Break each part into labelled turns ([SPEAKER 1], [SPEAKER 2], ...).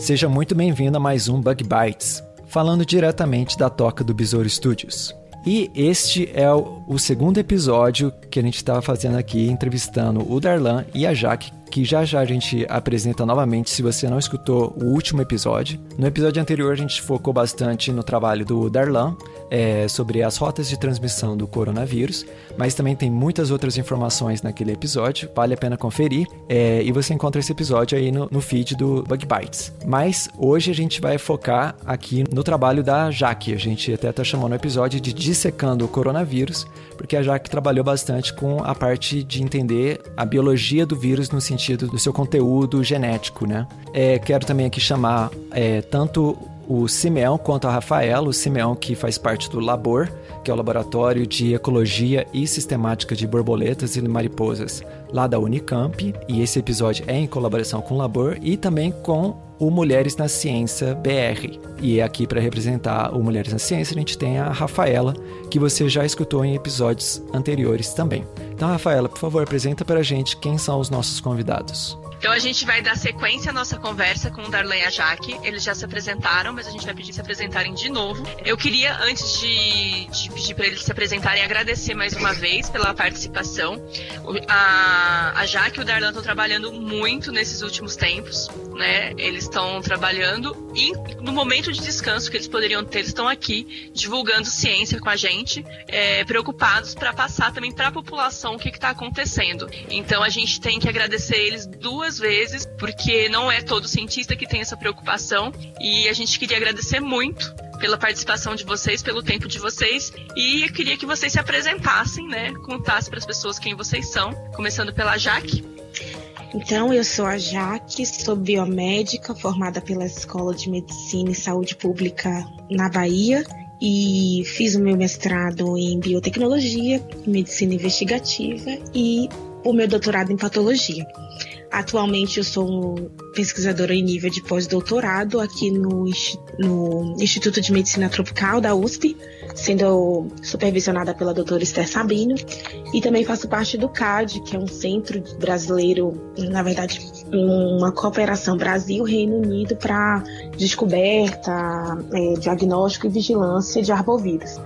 [SPEAKER 1] Seja muito bem-vindo a mais um Bug Bites, falando diretamente da toca do Besouro Studios. E este é o, o segundo episódio que a gente estava fazendo aqui, entrevistando o Darlan e a Jaque, que já já a gente apresenta novamente se você não escutou o último episódio. No episódio anterior a gente focou bastante no trabalho do Darlan é, sobre as rotas de transmissão do coronavírus, mas também tem muitas outras informações naquele episódio, vale a pena conferir. É, e você encontra esse episódio aí no, no feed do Bug Bites. Mas hoje a gente vai focar aqui no trabalho da Jaque. A gente até está chamando o episódio de Dissecando o Coronavírus, porque a Jaque trabalhou bastante com a parte de entender a biologia do vírus no sentido do seu conteúdo genético, né? É, quero também aqui chamar é, tanto o Simeão quanto a Rafaela, o Simeão que faz parte do Labor, que é o Laboratório de Ecologia e Sistemática de Borboletas e Mariposas lá da Unicamp, e esse episódio é em colaboração com o Labor e também com o Mulheres na Ciência BR. E aqui para representar o Mulheres na Ciência, a gente tem a Rafaela, que você já escutou em episódios anteriores também. Então, Rafaela, por favor, apresenta para a gente quem são os nossos convidados.
[SPEAKER 2] Então a gente vai dar sequência à nossa conversa com o Darlan e a Jaque. Eles já se apresentaram, mas a gente vai pedir se apresentarem de novo. Eu queria, antes de, de pedir para eles se apresentarem, agradecer mais uma vez pela participação. A, a Jaque e o Darlan estão trabalhando muito nesses últimos tempos, né? Eles estão trabalhando e no momento de descanso que eles poderiam ter, eles estão aqui divulgando ciência com a gente, é, preocupados para passar também para a população o que está acontecendo. Então a gente tem que agradecer eles duas vezes, porque não é todo cientista que tem essa preocupação. E a gente queria agradecer muito pela participação de vocês, pelo tempo de vocês. E eu queria que vocês se apresentassem, né? Contassem para as pessoas quem vocês são. Começando pela Jaque.
[SPEAKER 3] Então, eu sou a Jaque, sou biomédica, formada pela Escola de Medicina e Saúde Pública na Bahia e fiz o meu mestrado em biotecnologia, medicina investigativa e o meu doutorado em patologia. Atualmente eu sou pesquisadora em nível de pós-doutorado aqui no, no, Instituto de Medicina Tropical da USP, sendo supervisionada pela doutora Esther Sabino, e também faço parte do CAD, que é um centro brasileiro, na verdade, uma cooperação Brasil-Reino Unido para descoberta, é, diagnóstico e vigilância de arbovírus.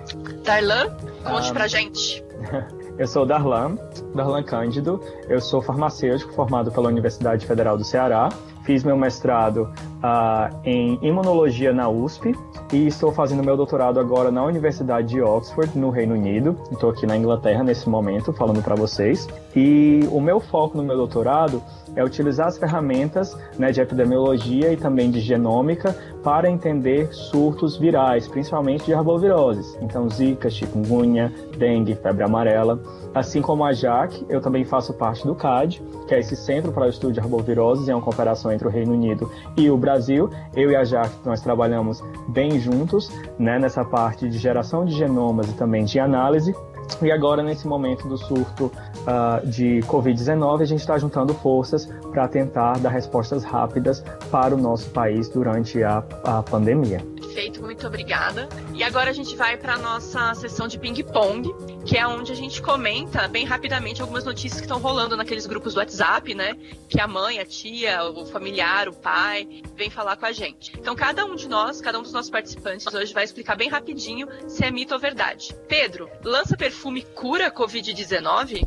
[SPEAKER 2] Darlan, conte ah. pra gente.
[SPEAKER 4] Eu sou Darlan, Darlan Cândido. Eu sou farmacêutico formado pela Universidade Federal do Ceará. Fiz meu mestrado uh, em imunologia na USP e estou fazendo meu doutorado agora na Universidade de Oxford, no Reino Unido. Estou aqui na Inglaterra nesse momento, falando para vocês. E o meu foco no meu doutorado é utilizar as ferramentas né, de epidemiologia e também de genômica para entender surtos virais, principalmente de arboviroses. Então, zika, chikungunya, dengue, febre amarela. Assim como a JAC, eu também faço parte do CAD, que é esse Centro para o Estudo de Arboviroses, é uma cooperação entre o Reino Unido e o Brasil. Eu e a JAC, nós trabalhamos bem juntos né, nessa parte de geração de genomas e também de análise. E agora, nesse momento do surto uh, de Covid-19, a gente está juntando forças para tentar dar respostas rápidas para o nosso país durante a, a pandemia.
[SPEAKER 2] Perfeito, muito obrigada. E agora a gente vai para a nossa sessão de ping-pong, que é onde a gente comenta bem rapidamente algumas notícias que estão rolando naqueles grupos do WhatsApp, né? Que a mãe, a tia, o familiar, o pai vem falar com a gente. Então, cada um de nós, cada um dos nossos participantes hoje vai explicar bem rapidinho se é mito ou verdade. Pedro, lança perfume cura Covid-19?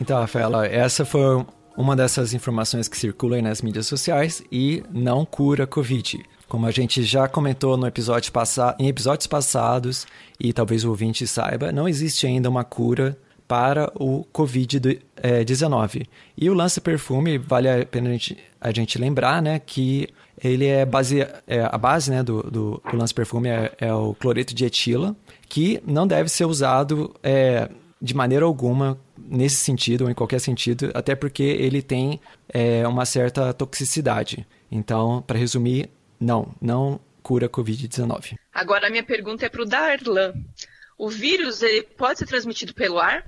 [SPEAKER 1] Então, Rafaela, essa foi uma dessas informações que circulam nas mídias sociais e não cura Covid. Como a gente já comentou no episódio em episódios passados, e talvez o ouvinte saiba, não existe ainda uma cura para o Covid-19. É, e o lance perfume, vale a pena a gente, a gente lembrar né, que ele é base, é, a base né, do, do, do lance perfume é, é, o cloreto de etila, que não deve ser usado é, de maneira alguma nesse sentido ou em qualquer sentido, até porque ele tem é, uma certa toxicidade. Então, para resumir, não, não cura Covid-19.
[SPEAKER 2] Agora a minha pergunta é para o Darlan. O vírus ele pode ser transmitido pelo ar?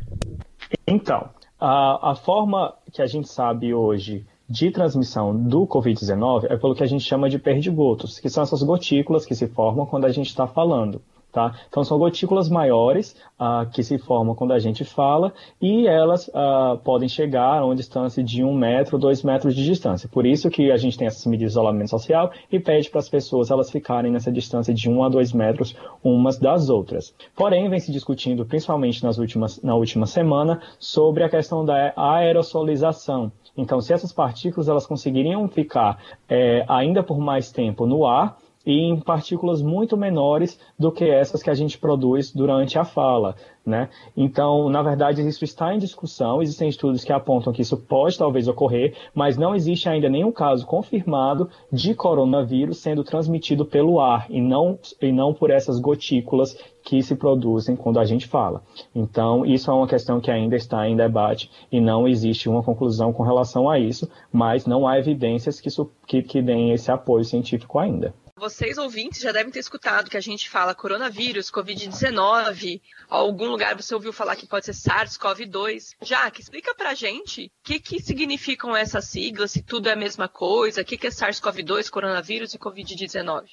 [SPEAKER 4] Então, a, a forma que a gente sabe hoje de transmissão do Covid-19 é pelo que a gente chama de perdigotos, que são essas gotículas que se formam quando a gente está falando. Tá? Então, são gotículas maiores uh, que se formam quando a gente fala e elas uh, podem chegar a uma distância de um metro, dois metros de distância. Por isso que a gente tem essas medidas de isolamento social e pede para as pessoas elas ficarem nessa distância de um a dois metros umas das outras. Porém, vem se discutindo, principalmente nas últimas, na última semana, sobre a questão da aerosolização. Então, se essas partículas elas conseguiriam ficar é, ainda por mais tempo no ar, em partículas muito menores do que essas que a gente produz durante a fala. Né? Então, na verdade, isso está em discussão, existem estudos que apontam que isso pode talvez ocorrer, mas não existe ainda nenhum caso confirmado de coronavírus sendo transmitido pelo ar e não, e não por essas gotículas que se produzem quando a gente fala. Então, isso é uma questão que ainda está em debate e não existe uma conclusão com relação a isso, mas não há evidências que, que, que deem esse apoio científico ainda.
[SPEAKER 2] Vocês ouvintes já devem ter escutado que a gente fala coronavírus, Covid-19. Algum lugar você ouviu falar que pode ser SARS-CoV-2. Jaque, explica pra gente o que, que significam essas siglas, se tudo é a mesma coisa, o que, que é SARS-CoV-2, coronavírus e Covid-19.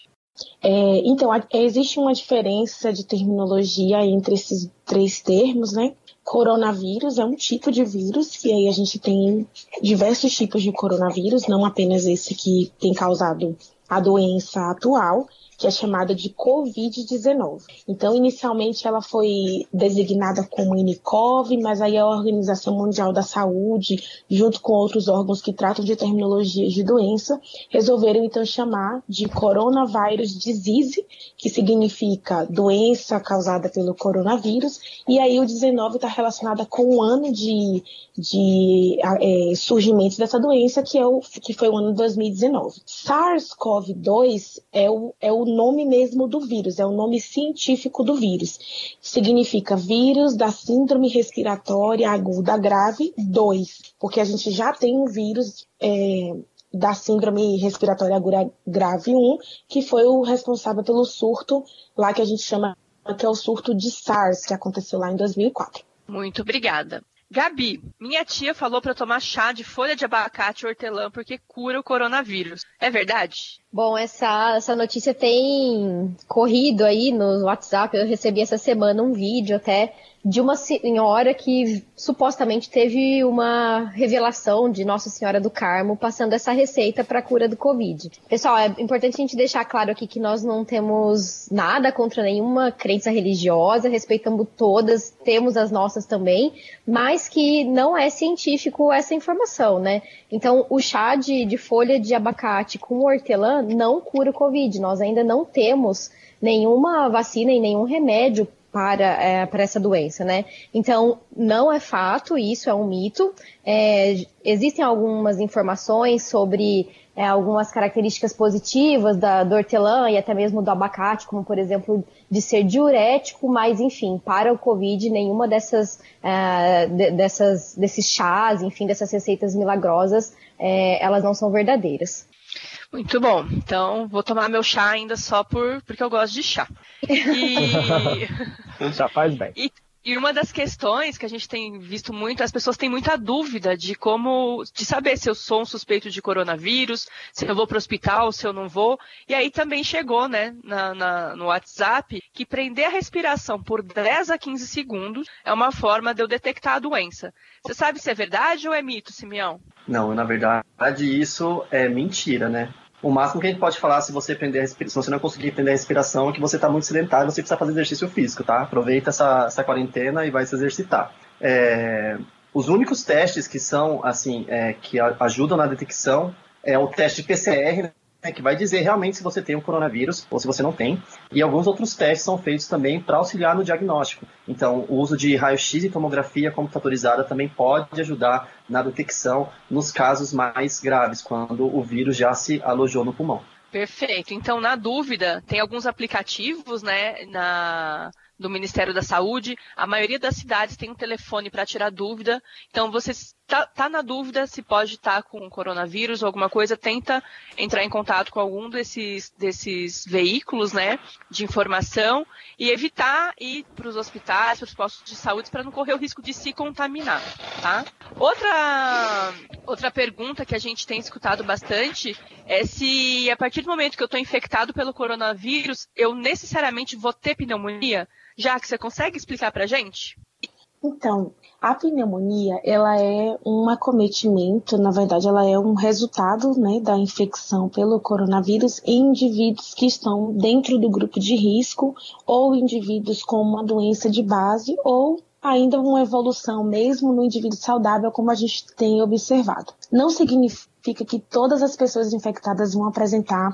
[SPEAKER 3] É, então, existe uma diferença de terminologia entre esses três termos, né? Coronavírus é um tipo de vírus, e aí a gente tem diversos tipos de coronavírus, não apenas esse que tem causado a doença atual, que é chamada de Covid-19. Então, inicialmente ela foi designada como INICOV, mas aí a Organização Mundial da Saúde, junto com outros órgãos que tratam de terminologias de doença, resolveram então chamar de Coronavirus Disease, que significa doença causada pelo coronavírus, e aí o 19 está relacionada com o ano de, de é, surgimento dessa doença, que, é o, que foi o ano de 2019. SARS-CoV-2 é o, é o nome mesmo do vírus, é o nome científico do vírus. Significa vírus da síndrome respiratória aguda grave 2, porque a gente já tem um vírus é, da síndrome respiratória aguda grave 1, que foi o responsável pelo surto lá que a gente chama que é o surto de SARS, que aconteceu lá em 2004.
[SPEAKER 2] Muito obrigada. Gabi, minha tia falou para tomar chá de folha de abacate e hortelã porque cura o coronavírus. É verdade?
[SPEAKER 5] Bom, essa, essa notícia tem corrido aí no WhatsApp. Eu recebi essa semana um vídeo até de uma senhora que supostamente teve uma revelação de Nossa Senhora do Carmo passando essa receita para a cura do Covid. Pessoal, é importante a gente deixar claro aqui que nós não temos nada contra nenhuma crença religiosa, respeitamos todas, temos as nossas também, mas que não é científico essa informação, né? Então, o chá de, de folha de abacate com hortelã não cura o Covid. Nós ainda não temos nenhuma vacina e nenhum remédio para, é, para essa doença, né? Então, não é fato, isso é um mito. É, existem algumas informações sobre é, algumas características positivas da, do hortelã e até mesmo do abacate, como por exemplo de ser diurético, mas enfim, para o Covid, nenhuma dessas, é, de, dessas desses chás, enfim, dessas receitas milagrosas, é, elas não são verdadeiras.
[SPEAKER 2] Muito bom. Então, vou tomar meu chá ainda só por porque eu gosto de chá.
[SPEAKER 4] E... Já faz bem.
[SPEAKER 2] E, e, uma das questões que a gente tem visto muito, as pessoas têm muita dúvida de como, de saber se eu sou um suspeito de coronavírus, se eu vou para o hospital, se eu não vou. E aí também chegou, né, na, na, no WhatsApp, que prender a respiração por 10 a 15 segundos é uma forma de eu detectar a doença. Você sabe se é verdade ou é mito, Simeão?
[SPEAKER 6] Não, na verdade isso é mentira, né? O máximo que a gente pode falar se você prender se você não conseguir prender a respiração é que você está muito sedentário, você precisa fazer exercício físico, tá? Aproveita essa, essa quarentena e vai se exercitar. É, os únicos testes que são assim é, que ajudam na detecção é o teste PCR, né, que vai dizer realmente se você tem o um coronavírus ou se você não tem. E alguns outros testes são feitos também para auxiliar no diagnóstico. Então, o uso de raio-x e tomografia computadorizada também pode ajudar na detecção nos casos mais graves, quando o vírus já se alojou no pulmão.
[SPEAKER 2] Perfeito. Então, na dúvida, tem alguns aplicativos, né, na, do Ministério da Saúde. A maioria das cidades tem um telefone para tirar dúvida. Então, você está tá na dúvida se pode estar tá com coronavírus ou alguma coisa, tenta entrar em contato com algum desses, desses veículos né, de informação e evitar ir para os hospitais, para os postos de saúde, para não correr o risco de se contaminar. Tá? Outra, outra pergunta que a gente tem escutado bastante é se a partir do momento que eu estou infectado pelo coronavírus, eu necessariamente vou ter pneumonia? Já que você consegue explicar para gente?
[SPEAKER 3] Então, a pneumonia, ela é um acometimento, na verdade, ela é um resultado né, da infecção pelo coronavírus em indivíduos que estão dentro do grupo de risco ou indivíduos com uma doença de base ou ainda uma evolução mesmo no indivíduo saudável, como a gente tem observado. Não significa que todas as pessoas infectadas vão apresentar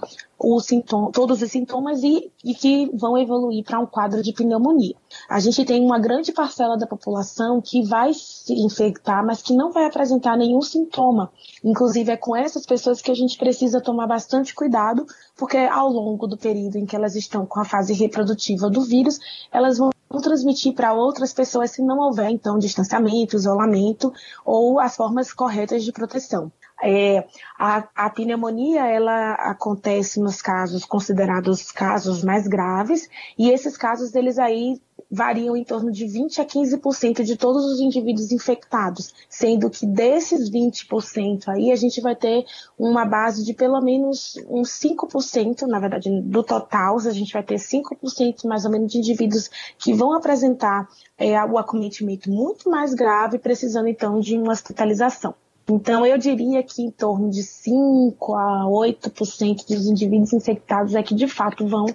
[SPEAKER 3] sintoma, todos os sintomas e, e que vão evoluir para um quadro de pneumonia. A gente tem uma grande parcela da população que vai se infectar, mas que não vai apresentar nenhum sintoma. Inclusive, é com essas pessoas que a gente precisa tomar bastante cuidado, porque ao longo do período em que elas estão com a fase reprodutiva do vírus, elas vão transmitir para outras pessoas se não houver, então, distanciamento, isolamento ou as formas corretas de proteção. É, a, a, pneumonia ela acontece nos casos considerados casos mais graves e esses casos eles aí variam em torno de 20 a 15% de todos os indivíduos infectados, sendo que desses 20% aí a gente vai ter uma base de pelo menos uns 5%, na verdade, do total, a gente vai ter 5% mais ou menos de indivíduos que vão apresentar é, o acometimento muito mais grave, precisando então de uma hospitalização. Então, eu diria que em torno de 5 a 8% dos indivíduos infectados é que de fato vão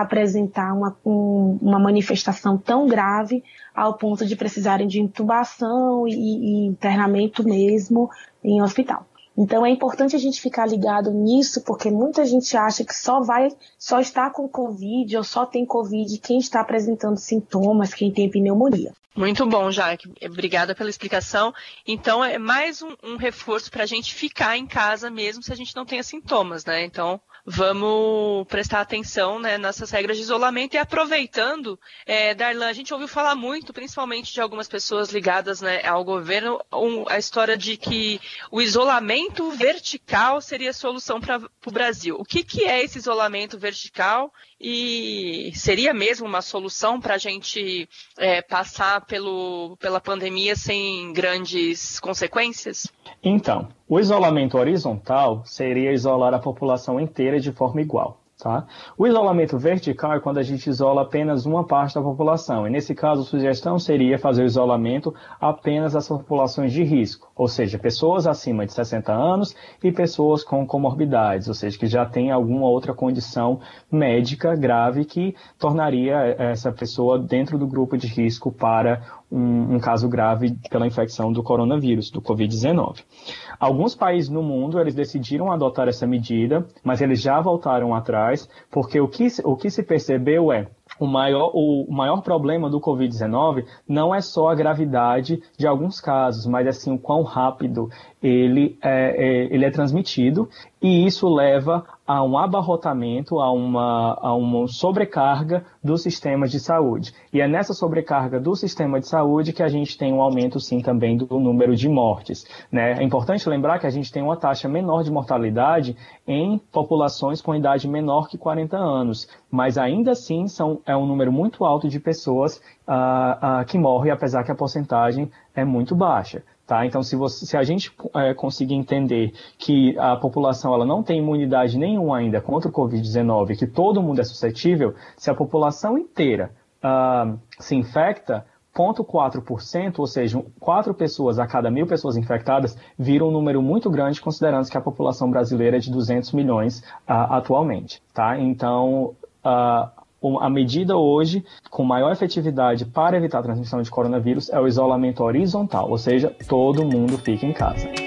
[SPEAKER 3] apresentar uma, um, uma manifestação tão grave ao ponto de precisarem de intubação e, e internamento mesmo em hospital. Então é importante a gente ficar ligado nisso, porque muita gente acha que só vai, só está com Covid ou só tem Covid quem está apresentando sintomas, quem tem pneumonia.
[SPEAKER 2] Muito bom, Jaque. Obrigada pela explicação. Então, é mais um, um reforço para a gente ficar em casa mesmo se a gente não tenha sintomas, né? Então, vamos prestar atenção né, nessas regras de isolamento e aproveitando, é, Darlan, a gente ouviu falar muito, principalmente de algumas pessoas ligadas né, ao governo, um, a história de que o isolamento vertical seria a solução para o Brasil. O que, que é esse isolamento vertical e seria mesmo uma solução para a gente é, passar pelo, pela pandemia sem grandes consequências?
[SPEAKER 4] Então, o isolamento horizontal seria isolar a população inteira de forma igual. Tá? O isolamento vertical é quando a gente isola apenas uma parte da população. E nesse caso, a sugestão seria fazer o isolamento apenas das populações de risco, ou seja, pessoas acima de 60 anos e pessoas com comorbidades, ou seja, que já têm alguma outra condição médica grave que tornaria essa pessoa dentro do grupo de risco para um, um caso grave pela infecção do coronavírus, do Covid-19. Alguns países no mundo, eles decidiram adotar essa medida, mas eles já voltaram atrás, porque o que, o que se percebeu é o maior, o maior problema do Covid-19 não é só a gravidade de alguns casos, mas assim o quão rápido ele é, é, ele é transmitido e isso leva a um abarrotamento, a uma, a uma sobrecarga do sistema de saúde. E é nessa sobrecarga do sistema de saúde que a gente tem um aumento, sim, também do número de mortes. Né? É importante lembrar que a gente tem uma taxa menor de mortalidade em populações com idade menor que 40 anos, mas ainda assim são, é um número muito alto de pessoas uh, uh, que morrem, apesar que a porcentagem é muito baixa. Tá? Então, se, você, se a gente é, conseguir entender que a população ela não tem imunidade nenhuma ainda contra o Covid-19, que todo mundo é suscetível, se a população inteira uh, se infecta, 0,4%, ou seja, 4 pessoas a cada mil pessoas infectadas, vira um número muito grande, considerando que a população brasileira é de 200 milhões uh, atualmente. Tá? Então, uh, a medida hoje com maior efetividade para evitar a transmissão de coronavírus é o isolamento horizontal, ou seja, todo mundo fica em casa.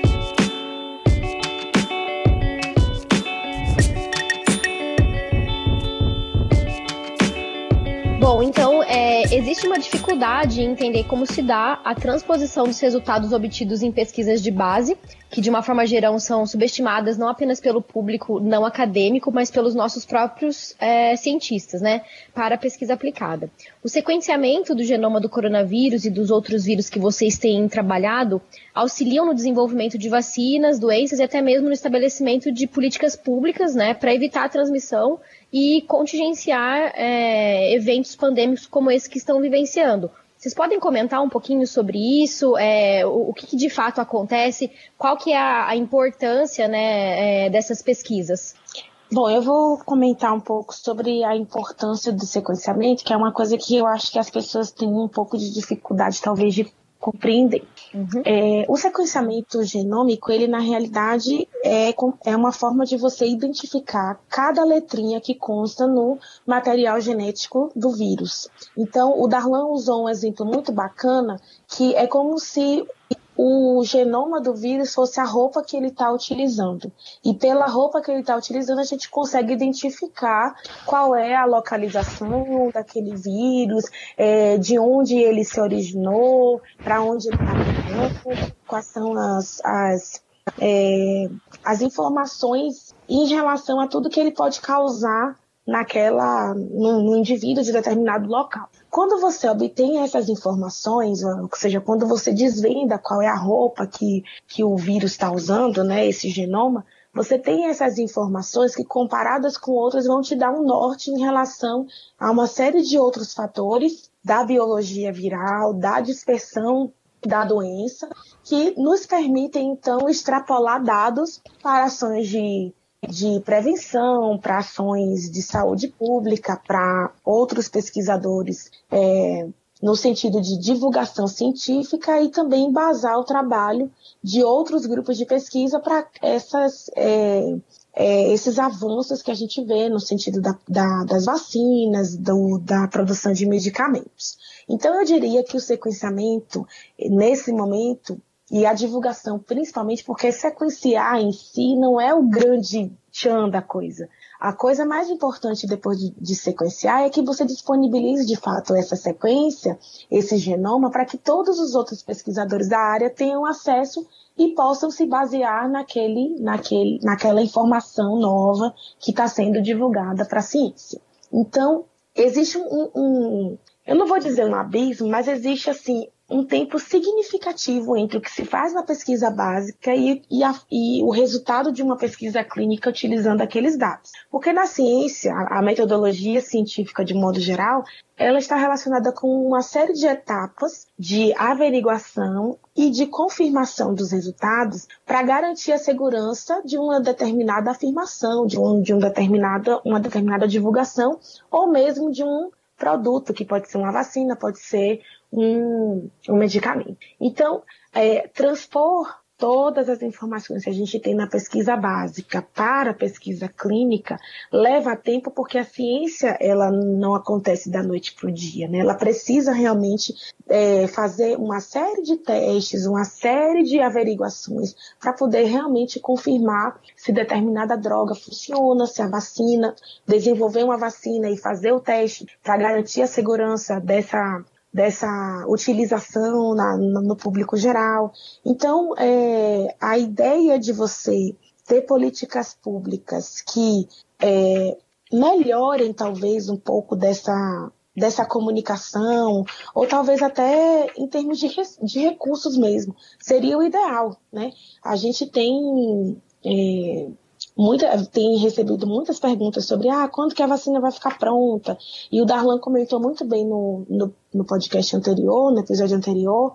[SPEAKER 5] Existe uma dificuldade em entender como se dá a transposição dos resultados obtidos em pesquisas de base, que de uma forma geral são subestimadas não apenas pelo público não acadêmico, mas pelos nossos próprios é, cientistas, né, para a pesquisa aplicada. O sequenciamento do genoma do coronavírus e dos outros vírus que vocês têm trabalhado auxiliam no desenvolvimento de vacinas, doenças e até mesmo no estabelecimento de políticas públicas, né, para evitar a transmissão e contingenciar é, eventos pandêmicos como esse que estão vivenciando. Vocês podem comentar um pouquinho sobre isso, é, o, o que, que, de fato acontece, qual que é a, a importância né, é, dessas pesquisas?
[SPEAKER 3] Bom, eu vou comentar um pouco sobre a importância do sequenciamento, que é uma coisa que eu acho que as pessoas têm um pouco de dificuldade, talvez, de compreender. Uhum. É, o sequenciamento genômico, ele na realidade é, é uma forma de você identificar cada letrinha que consta no material genético do vírus. Então, o Darlan usou um exemplo muito bacana, que é como se o genoma do vírus fosse a roupa que ele está utilizando. E pela roupa que ele está utilizando, a gente consegue identificar qual é a localização daquele vírus, é, de onde ele se originou, para onde ele está quais são as, as, é, as informações em relação a tudo que ele pode causar naquela no, no, indivíduo de determinado local. Quando você obtém essas informações, ou seja, quando você desvenda qual é a roupa que, que o vírus está usando, né, esse genoma, você tem essas informações que, comparadas com outras, vão te dar um norte em relação a uma série de outros fatores da biologia viral, da dispersão da doença, que nos permitem, então, extrapolar dados para ações de de prevenção, para ações de saúde pública, para outros pesquisadores é, no sentido de divulgação científica e também embasar o trabalho de outros grupos de pesquisa para essas é, é, esses avanços que a gente vê no sentido da, da, das vacinas, do, da produção de medicamentos. Então, eu diria que o sequenciamento, nesse momento, e a divulgação, principalmente porque sequenciar em si não é o grande tchan da coisa. A coisa mais importante depois de, de, sequenciar é que você disponibilize de fato essa sequência, esse genoma, para que todos os outros pesquisadores da área tenham acesso e possam se basear naquele, naquele, naquela informação nova que está sendo divulgada para a ciência. Então, existe um, um, eu não vou dizer um abismo, mas existe assim um tempo significativo entre o que se faz na pesquisa básica e, e, a, e, o resultado de uma pesquisa clínica utilizando aqueles dados. Porque na ciência, a, a metodologia científica de modo geral, ela está relacionada com uma série de etapas de averiguação e de confirmação dos resultados para garantir a segurança de uma determinada afirmação, de, um, de um determinada, uma determinada divulgação ou mesmo de um produto, que pode ser uma vacina, pode ser um, um medicamento. Então, é, transpor todas as informações que a gente tem na pesquisa básica para a pesquisa clínica leva tempo porque a ciência ela não acontece da noite para o dia, né? Ela precisa realmente é, fazer uma série de testes, uma série de averiguações para poder realmente confirmar se determinada droga funciona, se a vacina, desenvolver uma vacina e fazer o teste para garantir a segurança dessa dessa utilização na, no público geral. Então, é, a ideia de você ter políticas públicas que é, melhorem talvez um pouco dessa, dessa comunicação, ou talvez até em termos de, de recursos mesmo, seria o ideal, né? A gente tem é, muita, tem recebido muitas perguntas sobre ah, quando que a vacina vai ficar pronta. E o Darlan comentou muito bem no, no, no podcast anterior, no episódio anterior,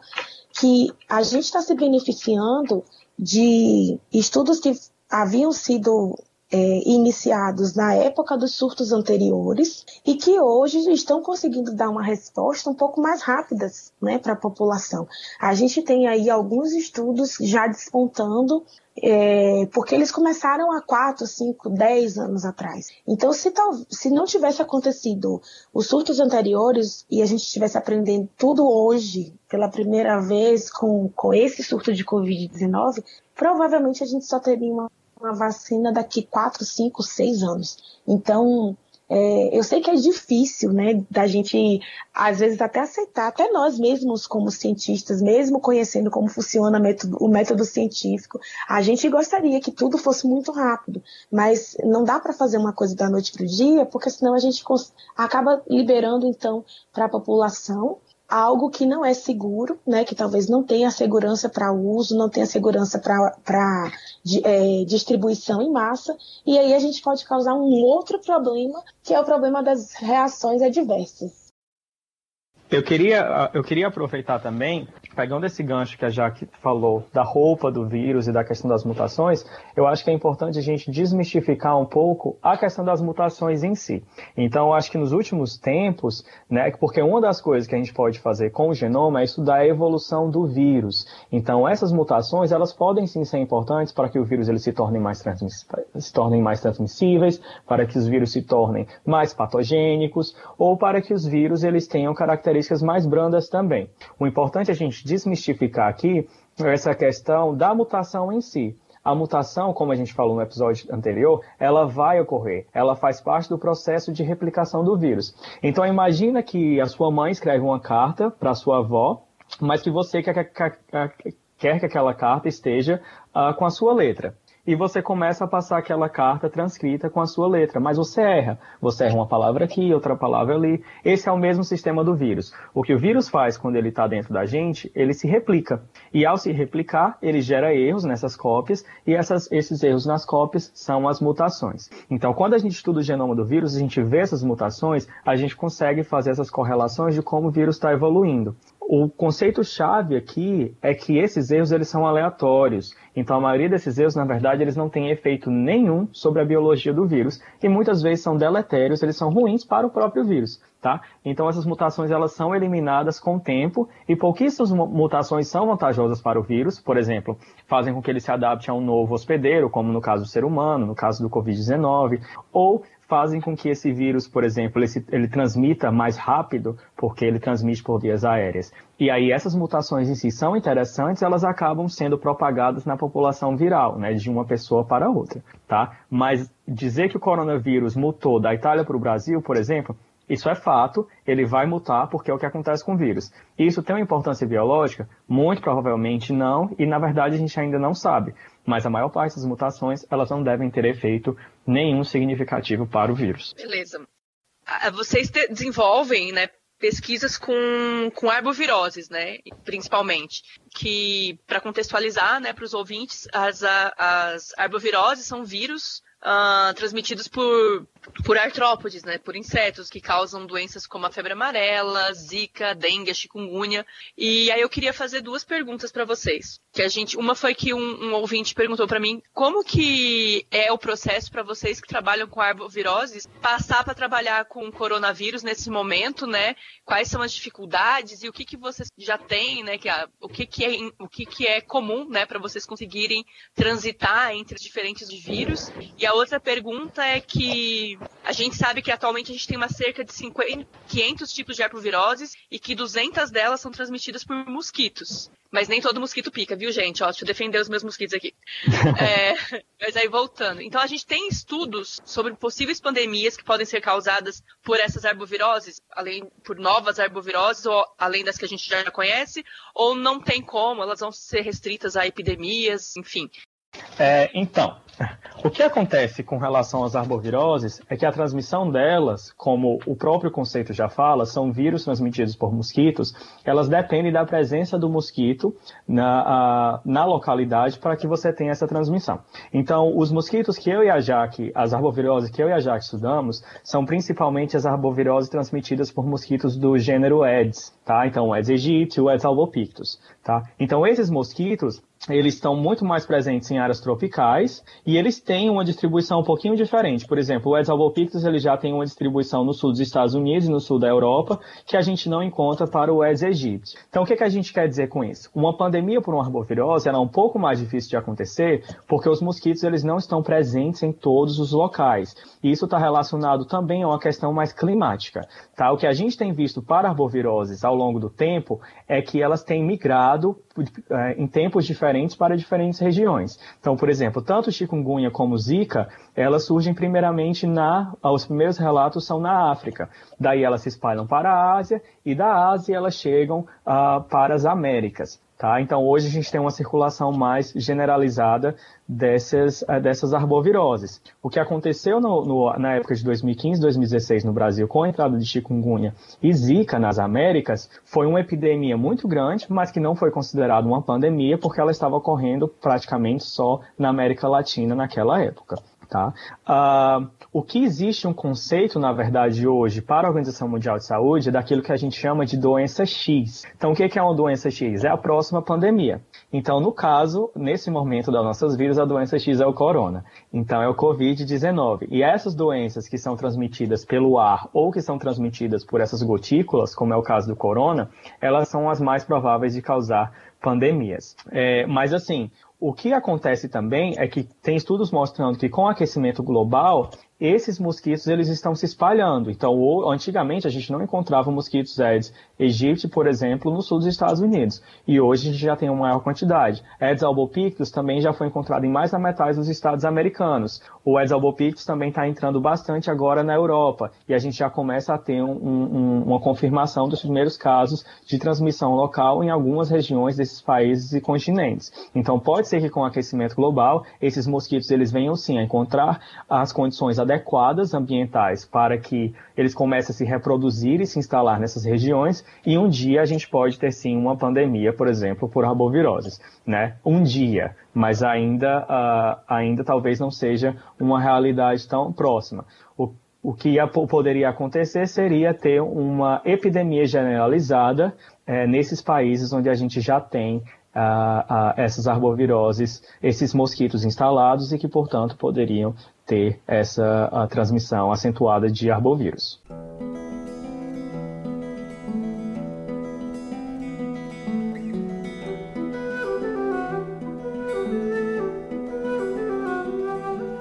[SPEAKER 3] que a gente está se beneficiando de estudos que haviam sido é, iniciados na época dos surtos anteriores e que hoje estão conseguindo dar uma resposta um pouco mais rápidas né, para a população. A gente tem aí alguns estudos já despontando é, porque eles começaram há 4, 5, 10 anos atrás. Então, se, tal, se não tivesse acontecido os surtos anteriores e a gente estivesse aprendendo tudo hoje, pela primeira vez, com, com esse surto de Covid-19, provavelmente a gente só teria uma uma vacina daqui 4, 5, 6 anos. Então, É, eu sei que é difícil, né, da gente, às vezes, até aceitar, até nós mesmos como cientistas, mesmo conhecendo como funciona o método, científico, a gente gostaria que tudo fosse muito rápido, mas não dá para fazer uma coisa da noite para o dia, porque senão a gente acaba liberando, então, para a população algo que não é seguro, né, que talvez não tenha segurança para uso, não tenha segurança para é, distribuição em massa, e aí a gente pode causar um outro problema, que é o problema das reações adversas.
[SPEAKER 4] Eu queria, eu queria aproveitar também, pegando esse gancho que a Jaque falou da roupa do vírus e da questão das mutações, eu acho que é importante a gente desmistificar um pouco a questão das mutações em si. Então, eu acho que nos últimos tempos, né, porque uma das coisas que a gente pode fazer com o genoma é estudar a evolução do vírus. Então, essas mutações, elas podem sim ser importantes para que o vírus ele se torne mais, se tornem mais transmissíveis, para que os vírus se tornem mais patogênicos, ou para que os vírus eles tenham características características mais brandas também. O importante é a gente desmistificar aqui essa questão da mutação em si. A mutação, como a gente falou no episódio anterior, ela vai ocorrer. Ela faz parte do processo de replicação do vírus. Então imagina que a sua mãe escreve uma carta para sua avó, mas que você quer que aquela carta esteja uh, com a sua letra e você começa a passar aquela carta transcrita com a sua letra, mas você erra. Você erra uma palavra aqui, outra palavra ali. Esse é o mesmo sistema do vírus. O que o vírus faz quando ele está dentro da gente, ele se replica. E ao se replicar, ele gera erros nessas cópias, e essas, esses erros nas cópias são as mutações. Então, quando a gente estuda o genoma do vírus, a gente vê essas mutações, a gente consegue fazer essas correlações de como o vírus está evoluindo. O conceito-chave aqui é que esses erros eles são aleatórios. Então, a maioria desses erros, na verdade, eles não têm efeito nenhum sobre a biologia do vírus e muitas vezes são deletérios, eles são ruins para o próprio vírus, tá? Então, essas mutações elas são eliminadas com o tempo e pouquíssimas mutações são vantajosas para o vírus. Por exemplo, fazem com que ele se adapte a um novo hospedeiro, como no caso do ser humano, no caso do Covid-19, ou fazem com que esse vírus, por exemplo, ele, transmita mais rápido, porque ele transmite por vias aéreas. E aí essas mutações em si são interessantes, elas acabam sendo propagadas na população viral, né, de uma pessoa para outra, tá? Mas dizer que o coronavírus mutou da Itália para o Brasil, por exemplo, isso é fato, ele vai mutar porque é o que acontece com o vírus. Isso tem uma importância biológica? Muito provavelmente não, e na verdade a gente ainda não sabe. Mas a maior parte das mutações, elas não devem ter efeito nenhum significativo para o vírus.
[SPEAKER 2] Beleza. Ah, vocês desenvolvem, né, pesquisas com, com arboviroses, né, principalmente, que, para contextualizar, né, para os ouvintes, as, as arboviroses são vírus uh, transmitidos por, por artrópodes, né, por insetos que causam doenças como a febre amarela, zika, dengue, chikungunya. E aí eu queria fazer duas perguntas para vocês. Que a gente, uma foi que um, um ouvinte perguntou para mim como que é o processo para vocês que trabalham com arboviroses passar para trabalhar com coronavírus nesse momento, né? Quais são as dificuldades e o que que vocês já têm, né? Que a, o que que é o que que é comum, né, para vocês conseguirem transitar entre os diferentes vírus. E a a outra pergunta é que a gente sabe que atualmente a gente tem uma cerca de 50, 500 tipos de arboviroses e que 200 delas são transmitidas por mosquitos. Mas nem todo mosquito pica, viu, gente? Ó, deixa eu defender os meus mosquitos aqui. é, mas aí voltando. Então a gente tem estudos sobre possíveis pandemias que podem ser causadas por essas arboviroses, além por novas arboviroses, ou além das que a gente já conhece, ou não tem como, elas vão ser restritas a epidemias, enfim.
[SPEAKER 4] É, então, o que acontece com relação às arboviroses é que a transmissão delas, como o próprio conceito já fala, são vírus transmitidos por mosquitos, elas dependem da presença do mosquito na, a, na localidade para que você tenha essa transmissão. Então, os mosquitos que eu e a Jaque, as arboviroses que eu e a Jaque estudamos, são principalmente as arboviroses transmitidas por mosquitos do gênero Aedes, tá? Então, o Aedes aegypti o Aedes albopictus, tá? Então, esses mosquitos, eles estão muito mais presentes em áreas tropicais e eles têm uma distribuição um pouquinho diferente. Por exemplo, o Aedes albopictus ele já tem uma distribuição no sul dos Estados Unidos e no sul da Europa que a gente não encontra para o Aedes aegypti. Então, o que, que a gente quer dizer com isso? Uma pandemia por uma arbovirose é um pouco mais difícil de acontecer porque os mosquitos eles não estão presentes em todos os locais. E isso está relacionado também a uma questão mais climática. Tá? O que a gente tem visto para arboviroses ao longo do tempo é que elas têm migrado é, em tempos diferentes para diferentes regiões. Então, por exemplo, tanto o chikungunya como zika, elas surgem primeiramente na, os primeiros relatos são na África. Daí elas se espalham para a Ásia e da Ásia elas chegam uh, para as Américas. Tá? Então, hoje a gente tem uma circulação mais generalizada dessas, eh, dessas arboviroses. O que aconteceu no, no, na época de 2015, 2016 no Brasil, com a entrada de chikungunya e zika nas Américas, foi uma epidemia muito grande, mas que não foi considerada uma pandemia, porque ela estava ocorrendo praticamente só na América Latina naquela época. Tá? Uh, o que existe um conceito, na verdade, hoje para a Organização Mundial de Saúde é daquilo que a gente chama de doença X. Então, o que é uma doença X? É a próxima pandemia. Então, no caso, nesse momento das nossas vidas, a doença X é o corona. Então, é o Covid-19. E essas doenças que são transmitidas pelo ar ou que são transmitidas por essas gotículas, como é o caso do corona, elas são as mais prováveis de causar pandemias. É, mas, assim, o que acontece também é que tem estudos mostrando que com o aquecimento global, esses mosquitos eles estão se espalhando. Então, antigamente a gente não encontrava mosquitos Aedes aegypti, por exemplo, no sul dos Estados Unidos. E hoje a gente já tem uma maior quantidade. Aedes albopictus também já foi encontrado em mais da metade dos estados americanos. O Aedes albopictus também está entrando bastante agora na Europa. E a gente já começa a ter um, um, uma confirmação dos primeiros casos de transmissão local em algumas regiões desses países e continentes. Então, pode ser que com o aquecimento global, esses mosquitos eles venham sim a encontrar as condições adequadas ambientais para que eles comecem a se reproduzir e se instalar nessas regiões e um dia a gente pode ter sim uma pandemia, por exemplo, por arboviroses, né? Um dia, mas ainda, uh, ainda talvez não seja uma realidade tão próxima. O, o que poderia acontecer seria ter uma epidemia generalizada é, nesses países onde a gente já tem a, a essas arboviroses, esses mosquitos instalados e que, portanto, poderiam ter essa transmissão acentuada de arbovírus.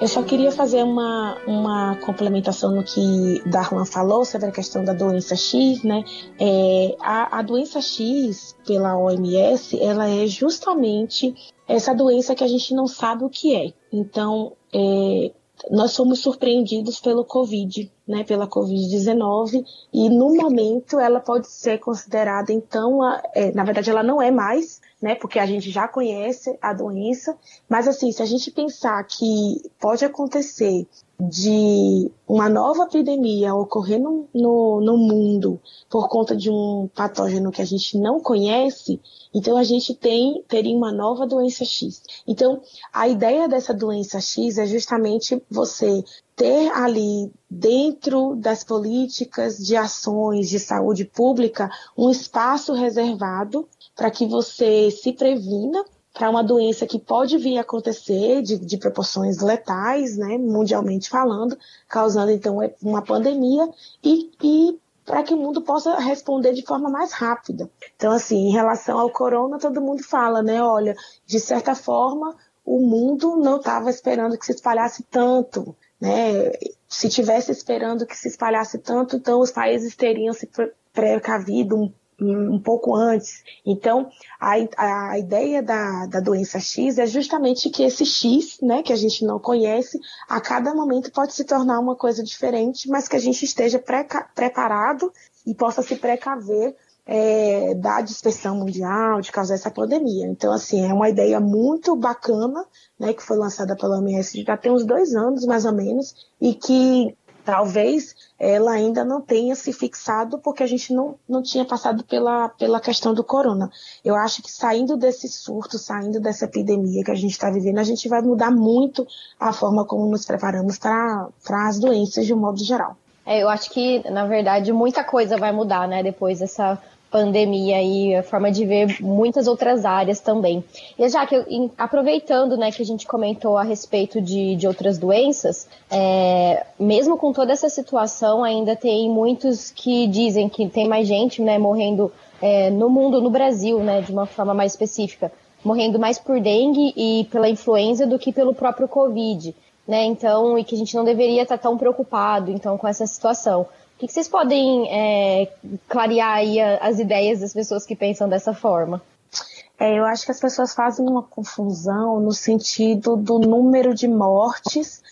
[SPEAKER 3] Eu só queria fazer uma, uma complementação no que Darlan falou sobre a questão da doença X, né? É, a, a doença X, pela OMS, ela é justamente essa doença que a gente não sabe o que é. Então, é, nós somos surpreendidos pelo Covid, né, pela Covid-19, e no momento ela pode ser considerada, então, a, é, na verdade ela não é mais, né, porque a gente já conhece a doença, mas assim, se a gente pensar que pode acontecer de uma nova epidemia ocorrer no, no, no, mundo por conta de um patógeno que a gente não conhece, então a gente tem teria uma nova doença X. Então, a ideia dessa doença X é justamente você ter ali dentro das políticas de ações de saúde pública um espaço reservado para que você se previna para uma doença que pode vir a acontecer de, de, proporções letais, né, mundialmente falando, causando então uma pandemia e, e para que o mundo possa responder de forma mais rápida. Então, assim, em relação ao corona, todo mundo fala, né, olha, de certa forma, o mundo não estava esperando que se espalhasse tanto, né? Se tivesse esperando que se espalhasse tanto, então os países teriam se precavido um um pouco antes. Então, a, a ideia da, da doença X é justamente que esse X, né, que a gente não conhece, a cada momento pode se tornar uma coisa diferente, mas que a gente esteja pre preparado e possa se precaver é, da dispersão mundial, de causar essa pandemia. Então, assim, é uma ideia muito bacana, né, que foi lançada pela OMS já tem uns dois anos, mais ou menos, e que talvez ela ainda não tenha se fixado porque a gente não, não tinha passado pela, pela questão do corona. Eu acho que saindo desse surto, saindo dessa epidemia que a gente está vivendo, a gente vai mudar muito a forma como nos preparamos para as doenças de um modo geral.
[SPEAKER 5] É, eu acho que, na verdade, muita coisa vai mudar, né, depois dessa pandemia e a forma de ver muitas outras áreas também. E já que aproveitando, né, que a gente comentou a respeito de, de outras doenças, é, mesmo com toda essa situação, ainda tem muitos que dizem que tem mais gente, né, morrendo é, no mundo, no Brasil, né, de uma forma mais específica, morrendo mais por dengue e pela influenza do que pelo próprio Covid, né, então, e que a gente não deveria estar tão preocupado, então, com essa situação que, que vocês podem é, clarear aí as ideias das pessoas que pensam dessa forma?
[SPEAKER 3] É, eu acho que as pessoas fazem uma confusão no sentido do número de mortes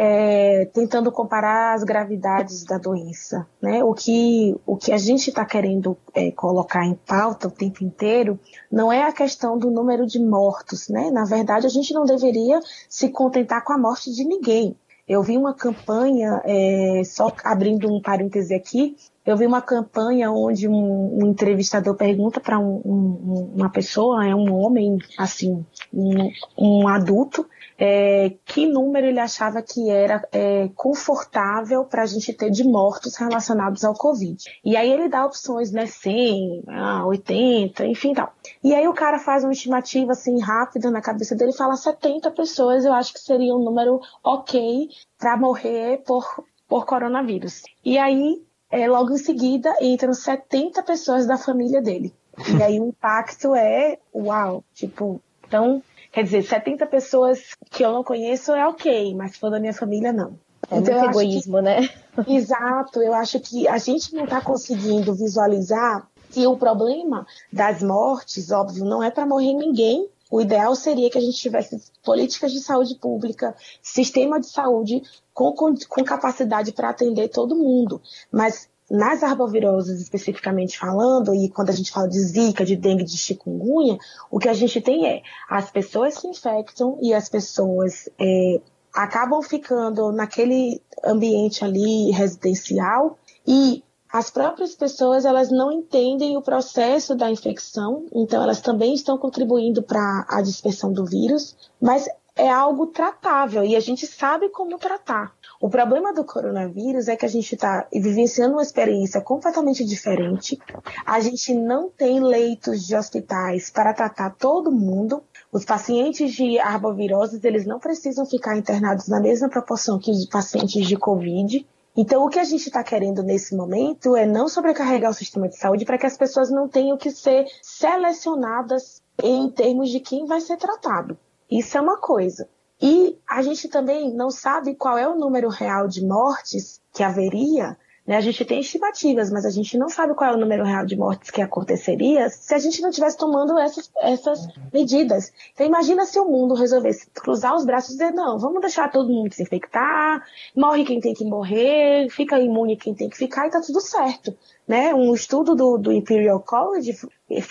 [SPEAKER 3] é, tentando comparar as gravidades da doença. Né? O, que, o que a gente está querendo é, colocar em pauta o tempo inteiro não é a questão do número de mortos. Né? Na verdade, a gente não deveria se contentar com a morte de ninguém. Eu vi uma campanha, é, só abrindo um parêntese aqui, eu vi uma campanha onde um, um entrevistador pergunta para um, um, uma pessoa, é um homem, assim, um, adulto, é, que número ele achava que era é, confortável para a gente ter de mortos relacionados ao Covid. E aí ele dá opções, né, 100, 80, enfim tal. E aí o cara faz uma estimativa assim rápida na cabeça dele e fala 70 pessoas, eu acho que seria um número ok para morrer por, por coronavírus. E aí, é, logo em seguida, entram 70 pessoas da família dele. E aí o impacto é, uau, tipo, então Quer dizer, 70 pessoas que eu não conheço é ok, mas se for da minha família, não.
[SPEAKER 5] É então, muito egoísmo,
[SPEAKER 3] que...
[SPEAKER 5] né?
[SPEAKER 3] Exato, eu acho que a gente não está conseguindo visualizar que o problema das mortes, óbvio, não é para morrer ninguém. O ideal seria que a gente tivesse políticas de saúde pública, sistema de saúde com, com, com capacidade para atender todo mundo. Mas nas arboviroses especificamente falando, e quando a gente fala de zika, de dengue, de chikungunya, o que a gente tem é as pessoas se infectam e as pessoas é, acabam ficando naquele ambiente ali residencial e as próprias pessoas elas não entendem o processo da infecção, então elas também estão contribuindo para a dispersão do vírus, mas é algo tratável e a gente sabe como tratar. O problema do coronavírus é que a gente está vivenciando uma experiência completamente diferente. A gente não tem leitos de hospitais para tratar todo mundo. Os pacientes de arboviroses, eles não precisam ficar internados na mesma proporção que os pacientes de Covid. Então, o que a gente está querendo nesse momento é não sobrecarregar o sistema de saúde para que as pessoas não tenham que ser selecionadas em termos de quem vai ser tratado. Isso é uma coisa. E a gente também não sabe qual é o número real de mortes que haveria. Né? A gente tem estimativas, mas a gente não sabe qual é o número real de mortes que aconteceria se a gente não estivesse tomando essas, essas medidas. Então imagina se o mundo resolvesse cruzar os braços e dizer, não, vamos deixar todo mundo se infectar, morre quem tem que morrer, fica imune quem tem que ficar e tá tudo certo. Né? Um estudo do, do Imperial College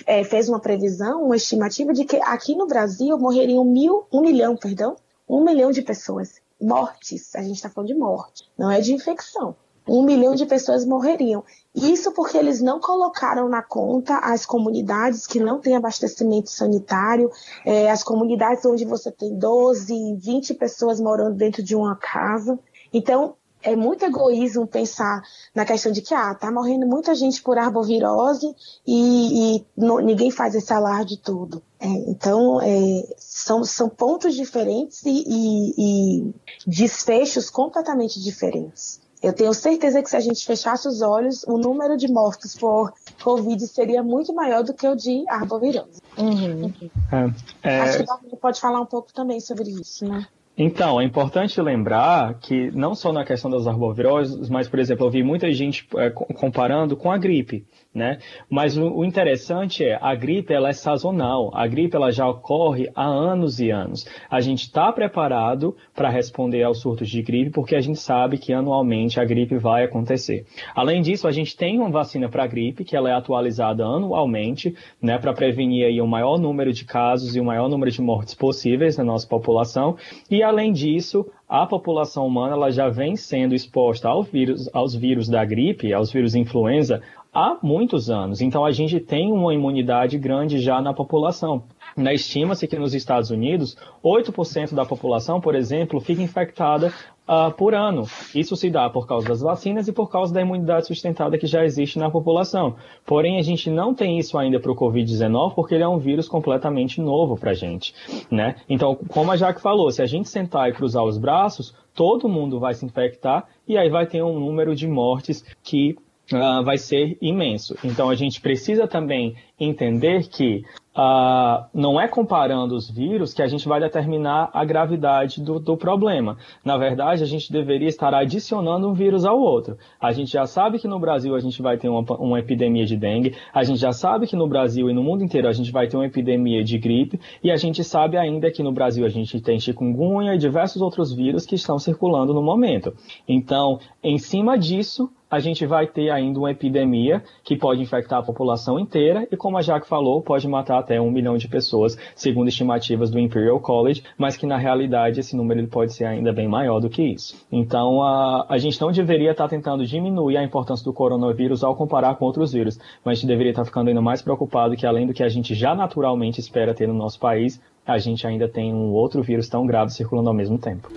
[SPEAKER 3] é, fez uma previsão, uma estimativa de que aqui no Brasil morreriam mil, um milhão, perdão, um milhão de pessoas. Mortes, a gente está falando de morte, não é de infecção. Um milhão de pessoas morreriam. Isso porque eles não colocaram na conta as comunidades que não têm abastecimento sanitário, é, as comunidades onde você tem 12, 20 pessoas morando dentro de uma casa. Então, é muito egoísmo pensar na questão de que ah, tá morrendo muita gente por arbovirose e, e ninguém faz esse alarde todo. É, então, é, são, são pontos diferentes e, e, e desfechos completamente diferentes. Eu tenho certeza que se a gente fechasse os olhos, o número de mortos por Covid seria muito maior do que o de arbovirose. Uhum. É, é... Acho que você pode falar um pouco também sobre isso, né?
[SPEAKER 4] Então, é importante lembrar que não só na questão das arboviroses, mas, por exemplo, eu vi muita gente é, comparando com a gripe né? Mas o, interessante é, a gripe ela é sazonal, a gripe ela já ocorre há anos e anos. A gente está preparado para responder aos surtos de gripe porque a gente sabe que anualmente a gripe vai acontecer. Além disso, a gente tem uma vacina para a gripe que ela é atualizada anualmente, né, para prevenir aí o maior número de casos e o maior número de mortes possíveis na nossa população. E além disso, a população humana ela já vem sendo exposta ao vírus, aos vírus da gripe, aos vírus influenza, há muitos anos. Então a gente tem uma imunidade grande já na população. Na estima-se que nos Estados Unidos, 8% da população, por exemplo, fica infectada uh, por ano. Isso se dá por causa das vacinas e por causa da imunidade sustentada que já existe na população. Porém, a gente não tem isso ainda para o Covid-19 porque ele é um vírus completamente novo para a gente. Né? Então, como a Jaque falou, se a gente sentar e cruzar os braços, todo mundo vai se infectar e aí vai ter um número de mortes que uh, vai ser imenso. Então a gente precisa também entender que uh, não é comparando os vírus que a gente vai determinar a gravidade do, do problema. Na verdade, a gente deveria estar adicionando um vírus ao outro. A gente já sabe que no Brasil a gente vai ter uma, uma epidemia de dengue, a gente já sabe que no Brasil e no mundo inteiro a gente vai ter uma epidemia de gripe, e a gente sabe ainda que no Brasil a gente tem chikungunya e diversos outros vírus que estão circulando no momento. Então, em cima disso, a gente vai ter ainda uma epidemia que pode infectar a população inteira e, como a Jaque falou, pode matar até um milhão de pessoas, segundo estimativas do Imperial College, mas que na realidade esse número pode ser ainda bem maior do que isso. Então, a, a gente não deveria estar tentando diminuir a importância do coronavírus ao comparar com outros vírus, mas a gente deveria estar ficando ainda mais preocupado que, além do que a gente já naturalmente espera ter no nosso país, a gente ainda tem um outro vírus tão grave circulando ao mesmo tempo.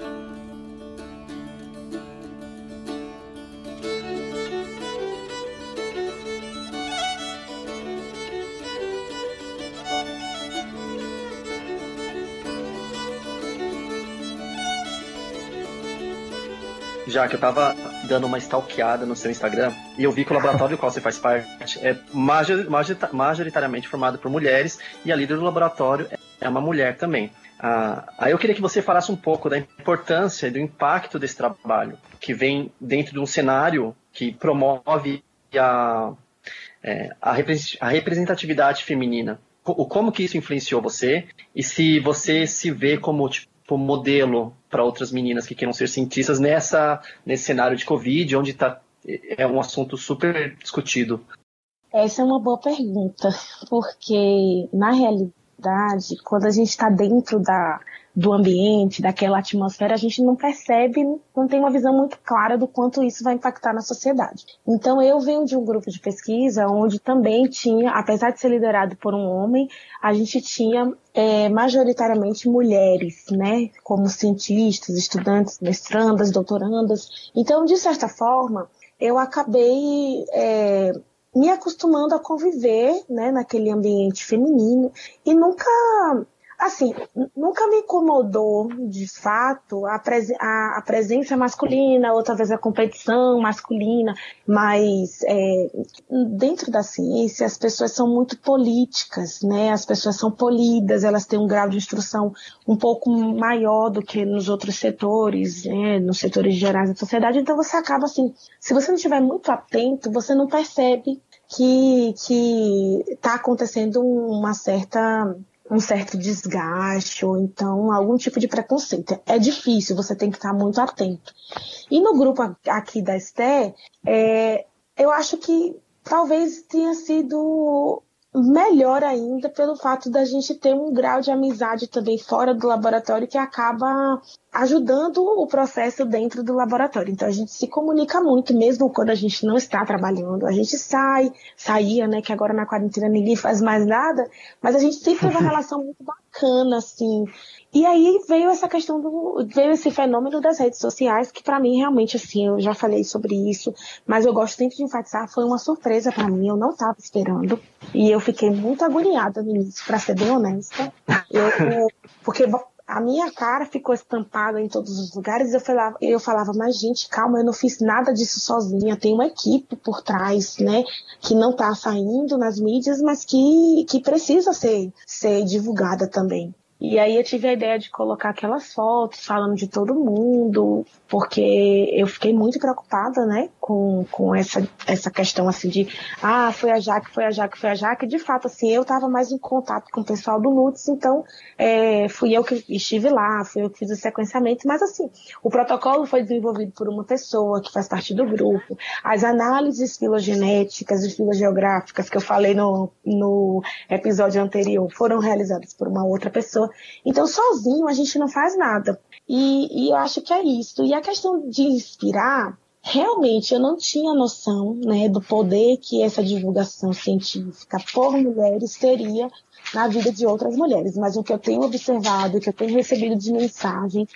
[SPEAKER 6] Já que eu tava dando uma stalkeada no seu Instagram e eu vi que o laboratório do qual você faz parte é majoritariamente formado por mulheres e a líder do laboratório é uma mulher também. Ah, aí eu queria que você falasse um pouco da importância e do impacto desse trabalho, que vem dentro de um cenário que promove a, é, a representatividade feminina. O, como que isso influenciou você e se você se vê como tipo, tipo, modelo para outras meninas que queiram ser cientistas nessa, nesse cenário de Covid, onde tá, é um assunto super discutido?
[SPEAKER 3] Essa é uma boa pergunta, porque na realidade, quando a gente está dentro da, do ambiente, daquela atmosfera, a gente não percebe, não tem uma visão muito clara do quanto isso vai impactar na sociedade. Então eu venho de um grupo de pesquisa onde também tinha, apesar de ser liderado por um homem, a gente tinha é, majoritariamente mulheres, né, como cientistas, estudantes, mestrandas, doutorandas. Então, de certa forma, eu acabei é, me acostumando a conviver, né, naquele ambiente feminino. E nunca assim, nunca me incomodou, de fato, a, a, a, presença masculina, ou talvez a competição masculina, mas é, dentro da ciência as pessoas são muito políticas, né? As pessoas são polidas, elas têm um grau de instrução um pouco maior do que nos outros setores, né? nos setores gerais da sociedade, então você acaba assim, se você não estiver muito atento, você não percebe que está acontecendo uma certa um certo desgaste ou então algum tipo de preconceito. É difícil, você tem que estar muito atento. E no grupo aqui da Esté, é, eu acho que talvez tenha sido melhor ainda pelo fato da gente ter um grau de amizade também fora do laboratório que acaba ajudando o processo dentro do laboratório. Então a gente se comunica muito, mesmo quando a gente não está trabalhando. A gente sai, saía, né, que agora na quarentena ninguém faz mais nada, mas a gente sempre tem uma relação muito bacana, assim. E aí veio essa questão do, veio esse fenômeno das redes sociais, que para mim realmente, assim, eu já falei sobre isso, mas eu gosto sempre de enfatizar, foi uma surpresa para mim, eu não estava esperando, e eu fiquei muito agoniada no início, para ser bem honesta, eu, porque a minha cara ficou estampada em todos os lugares, eu falava, eu falava, mas gente, calma, eu não fiz nada disso sozinha, tem uma equipe por trás, né, que não tá saindo nas mídias, mas que, que precisa ser, ser divulgada também. E aí eu tive a ideia de colocar aquelas fotos falando de todo mundo, porque eu fiquei muito preocupada, né, com, com essa, essa questão assim de, ah, foi a Jaque, foi a Jaque, foi a Jaque. De fato, assim, eu estava mais em contato com o pessoal do NUTS, então é, fui eu que estive lá, fui eu que fiz o sequenciamento, mas assim, o protocolo foi desenvolvido por uma pessoa que faz parte do grupo, as análises filogenéticas e filogeográficas que eu falei no, no episódio anterior foram realizadas por uma outra pessoa. Então, sozinho a gente não faz nada. E, e eu acho que é isso. E a questão de inspirar, realmente eu não tinha noção né, do poder que essa divulgação científica por mulheres teria na vida de outras mulheres. Mas o que eu tenho observado, o que eu tenho recebido de mensagem,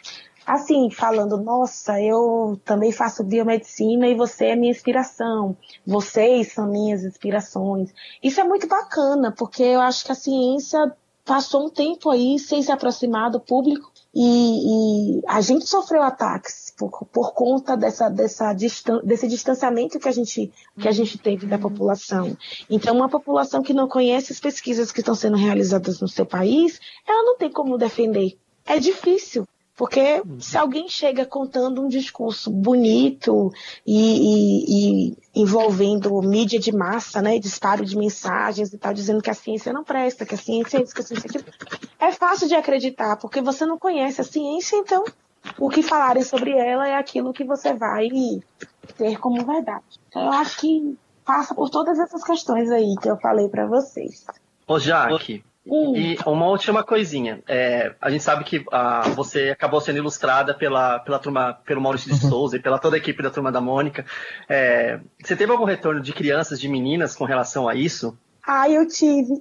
[SPEAKER 3] assim, falando, nossa, eu também faço biomedicina e você é minha inspiração. Vocês são minhas inspirações. Isso é muito bacana, porque eu acho que a ciência passou um tempo aí sem se aproximar do público e, e a gente sofreu ataques por, por conta dessa, dessa distan desse distanciamento que a, gente, que a gente teve da população. Então, uma população que não conhece as pesquisas que estão sendo realizadas no seu país, ela não tem como defender. É difícil. Porque se alguém chega contando um discurso bonito e, e, e, envolvendo mídia de massa, né, disparo de mensagens e tal, dizendo que a ciência não presta, que a ciência é isso, que a ciência é aquilo, é fácil de acreditar, porque você não conhece a ciência, então o que falarem sobre ela é aquilo que você vai ter como verdade. Então eu acho que passa por todas essas questões aí que eu falei para vocês.
[SPEAKER 6] Ô Jaque, Hum. E uma última coisinha. É, a gente sabe que ah, você acabou sendo ilustrada pela, pela turma, pelo Maurício de uhum. Souza e pela toda a equipe da turma da Mônica. É, você teve algum retorno de crianças, de meninas com relação a isso?
[SPEAKER 3] Ah, eu tive.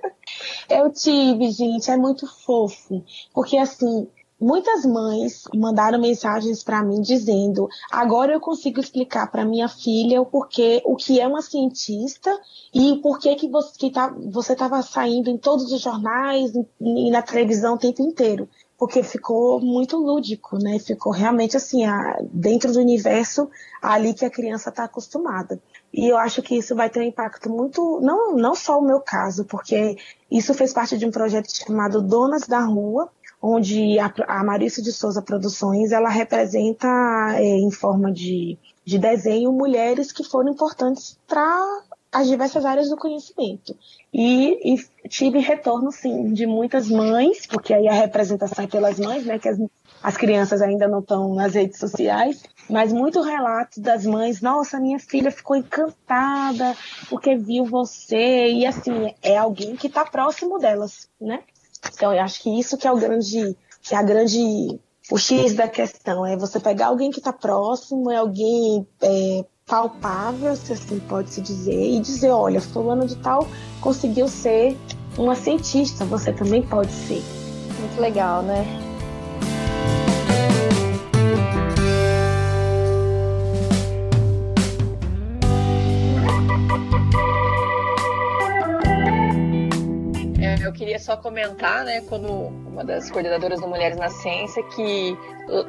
[SPEAKER 3] eu tive, gente. É muito fofo. Porque assim, Muitas mães mandaram mensagens para mim dizendo: agora eu consigo explicar para minha filha o porquê, o que é uma cientista e o porquê que você tá, estava saindo em todos os jornais e na televisão o tempo inteiro. Porque ficou muito lúdico, né? Ficou realmente assim, a, dentro do universo ali que a criança está acostumada. E eu acho que isso vai ter um impacto muito, não, não só o meu caso, porque isso fez parte de um projeto chamado Donas da Rua, onde a, a Marisa de Souza Produções ela representa é, em forma de, de desenho mulheres que foram importantes para as diversas áreas do conhecimento. E, e, tive retorno, sim, de muitas mães, porque aí a representação é pelas mães, né, que as, as crianças ainda não estão nas redes sociais, mas muito relato das mães, nossa, minha filha ficou encantada porque viu você, e assim, é alguém que está próximo delas, né? Então, eu acho que isso que é o grande, que é a grande, o X da questão, é você pegar alguém que está próximo, é alguém é, palpável, se assim pode se dizer, e dizer, olha, fulano de tal conseguiu ser uma cientista, você também pode ser.
[SPEAKER 5] Muito legal, né?
[SPEAKER 2] Queria só comentar, né, como uma das coordenadoras do Mulheres na Ciência, que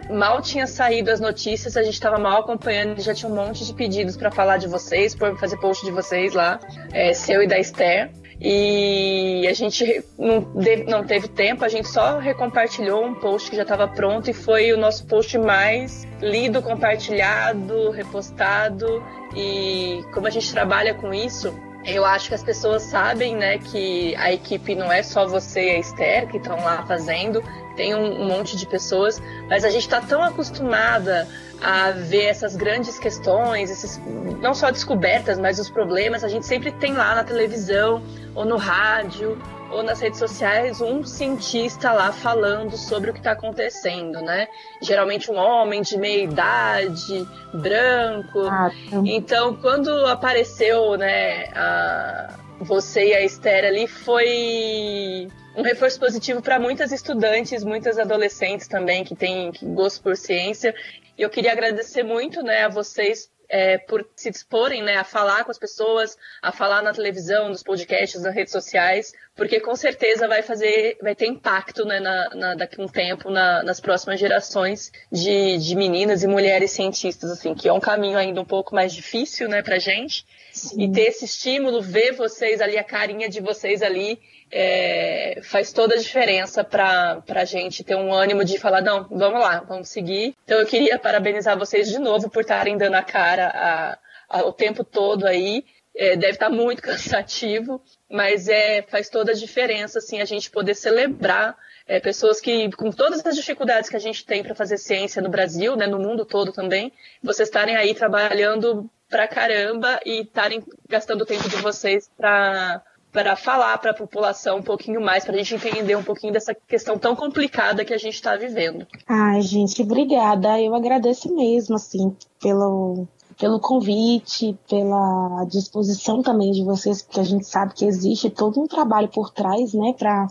[SPEAKER 2] mal tinha saído as notícias, a gente estava mal acompanhando e já tinha um monte de pedidos para falar de vocês, para fazer post de vocês lá, é, seu e da Esther. E a gente não, não teve tempo, a gente só recompartilhou um post que já estava pronto e foi o nosso post mais lido, compartilhado, repostado. E como a gente trabalha com isso, eu acho que as pessoas sabem, né, que a equipe não é só você e a Esther que estão lá fazendo, tem um, um, monte de pessoas, mas a gente está tão acostumada a ver essas grandes questões, esses, não só descobertas, mas os problemas, a gente sempre tem lá na televisão ou no rádio ou nas redes sociais um cientista lá falando sobre o que está acontecendo, né? Geralmente um homem de meia idade, branco. Ah, então, quando apareceu, né, a, você e a Esther ali, foi um reforço positivo para muitas estudantes, muitas adolescentes também que têm gosto por ciência. E eu queria agradecer muito, né, a vocês é, por se disporem né, a falar com as pessoas, a falar na televisão, nos podcasts, nas redes sociais, porque com certeza vai fazer, vai ter impacto né, na, na, daqui a um tempo na, nas próximas gerações de, de meninas e mulheres cientistas, assim, que é um caminho ainda um pouco mais difícil né, para gente. Sim. E ter esse estímulo, ver vocês ali, a carinha de vocês ali, é, faz toda a diferença para a gente ter um ânimo de falar, não, vamos lá, vamos seguir. Então eu queria parabenizar vocês de novo por estarem dando a cara a, a, o tempo todo aí. É, deve estar muito cansativo, mas é, faz toda a diferença assim, a gente poder celebrar é, pessoas que, com todas as dificuldades que a gente tem para fazer ciência no Brasil, né, no mundo todo também, vocês estarem aí trabalhando pra caramba e estarem gastando o tempo de vocês para para falar para a população um pouquinho mais, para a gente entender um pouquinho dessa questão tão complicada que a gente está vivendo.
[SPEAKER 3] Ai, gente, obrigada. Eu agradeço mesmo, assim, pelo, pelo convite, pela disposição também de vocês, porque a gente sabe que existe todo um trabalho por trás, né, para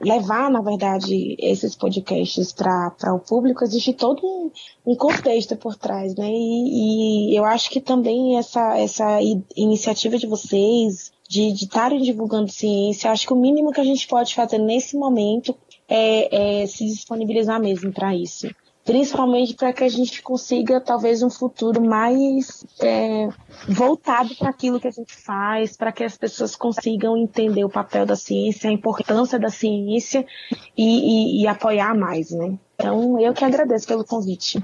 [SPEAKER 3] levar, na verdade, esses podcasts para o público. Existe todo um, um, contexto por trás, né, e, e eu acho que também essa, essa iniciativa de vocês de estarem divulgando ciência. Acho que o mínimo que a gente pode fazer nesse momento é, é se disponibilizar mesmo para isso principalmente para que a gente consiga talvez um futuro mais é, voltado para aquilo que a gente faz, para que as pessoas consigam entender o papel da ciência, a importância da ciência e, e, e apoiar mais, né? Então, eu que agradeço pelo convite.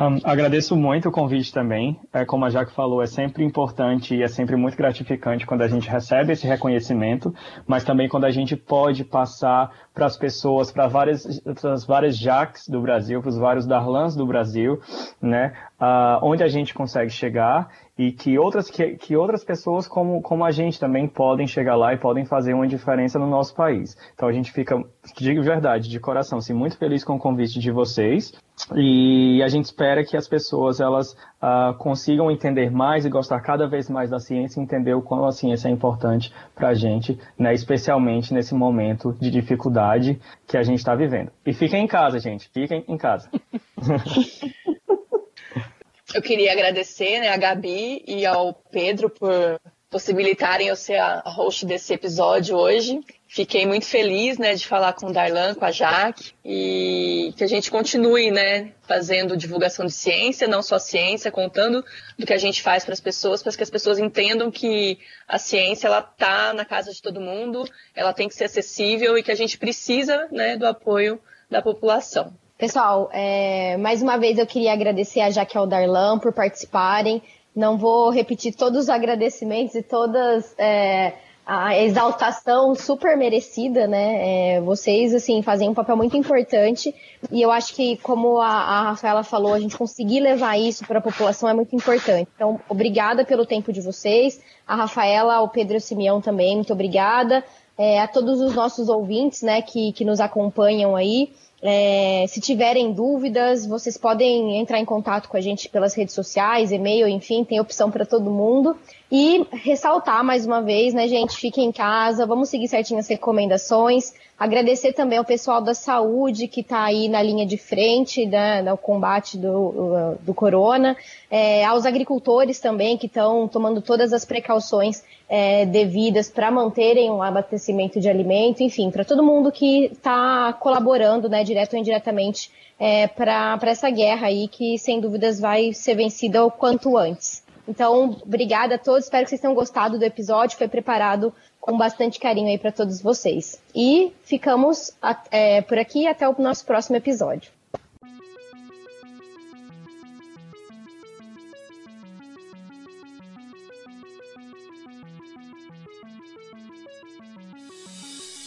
[SPEAKER 4] Um, agradeço muito o convite também. É, como a Jaque falou, é sempre importante e é sempre muito gratificante quando a gente recebe esse reconhecimento, mas também quando a gente pode passar para as pessoas, para várias, as várias Jaques do Brasil, para os vários Darlans do Brasil, né, uh, onde a gente consegue chegar e que outras, que, que outras pessoas como, como a gente também podem chegar lá e podem fazer uma diferença no nosso país. Então a gente fica, digo verdade, de coração, assim, muito feliz com o convite de vocês e a gente espera que as pessoas elas uh, consigam entender mais e gostar cada vez mais da ciência e entender o quanto a ciência é importante para a gente, né, especialmente nesse momento de dificuldade que a gente está vivendo. E fiquem em casa, gente, fiquem em casa.
[SPEAKER 2] Eu queria agradecer né, a Gabi e ao Pedro por possibilitarem eu ser a host desse episódio hoje. Fiquei muito feliz né, de falar com o Darlan, com a Jaque, e que a gente continue né, fazendo divulgação de ciência, não só ciência, contando do que a gente faz para as pessoas, para que as pessoas entendam que a ciência ela está na casa de todo mundo, ela tem que ser acessível e que a gente precisa né, do apoio da população.
[SPEAKER 5] Pessoal, é, mais uma vez eu queria agradecer a Jaque ao Darlan por participarem. Não vou repetir todos os agradecimentos e todas é, a exaltação super merecida, né? É, vocês, assim, fazem um papel muito importante e eu acho que, como a, a Rafaela falou, a gente conseguir levar isso para a população é muito importante. Então, obrigada pelo tempo de vocês. A Rafaela, o Pedro Simeão também, muito obrigada. É, a todos os nossos ouvintes, né, que, que nos acompanham aí. É, se tiverem dúvidas, vocês podem entrar em contato com a gente pelas redes sociais, e-mail, enfim, tem opção para todo mundo. E ressaltar mais uma vez, né, gente, fiquem em casa, vamos seguir certinho as recomendações. Agradecer também ao pessoal da saúde que está aí na linha de frente né, no combate do, do corona, é, aos agricultores também que estão tomando todas as precauções é, devidas para manterem um abastecimento de alimento, enfim, para todo mundo que está colaborando, né, direto ou indiretamente, é, para essa guerra aí que sem dúvidas vai ser vencida o quanto antes. Então, obrigada a todos, espero que vocês tenham gostado do episódio, foi preparado com bastante carinho aí para todos vocês. E ficamos é, por aqui até o nosso próximo episódio.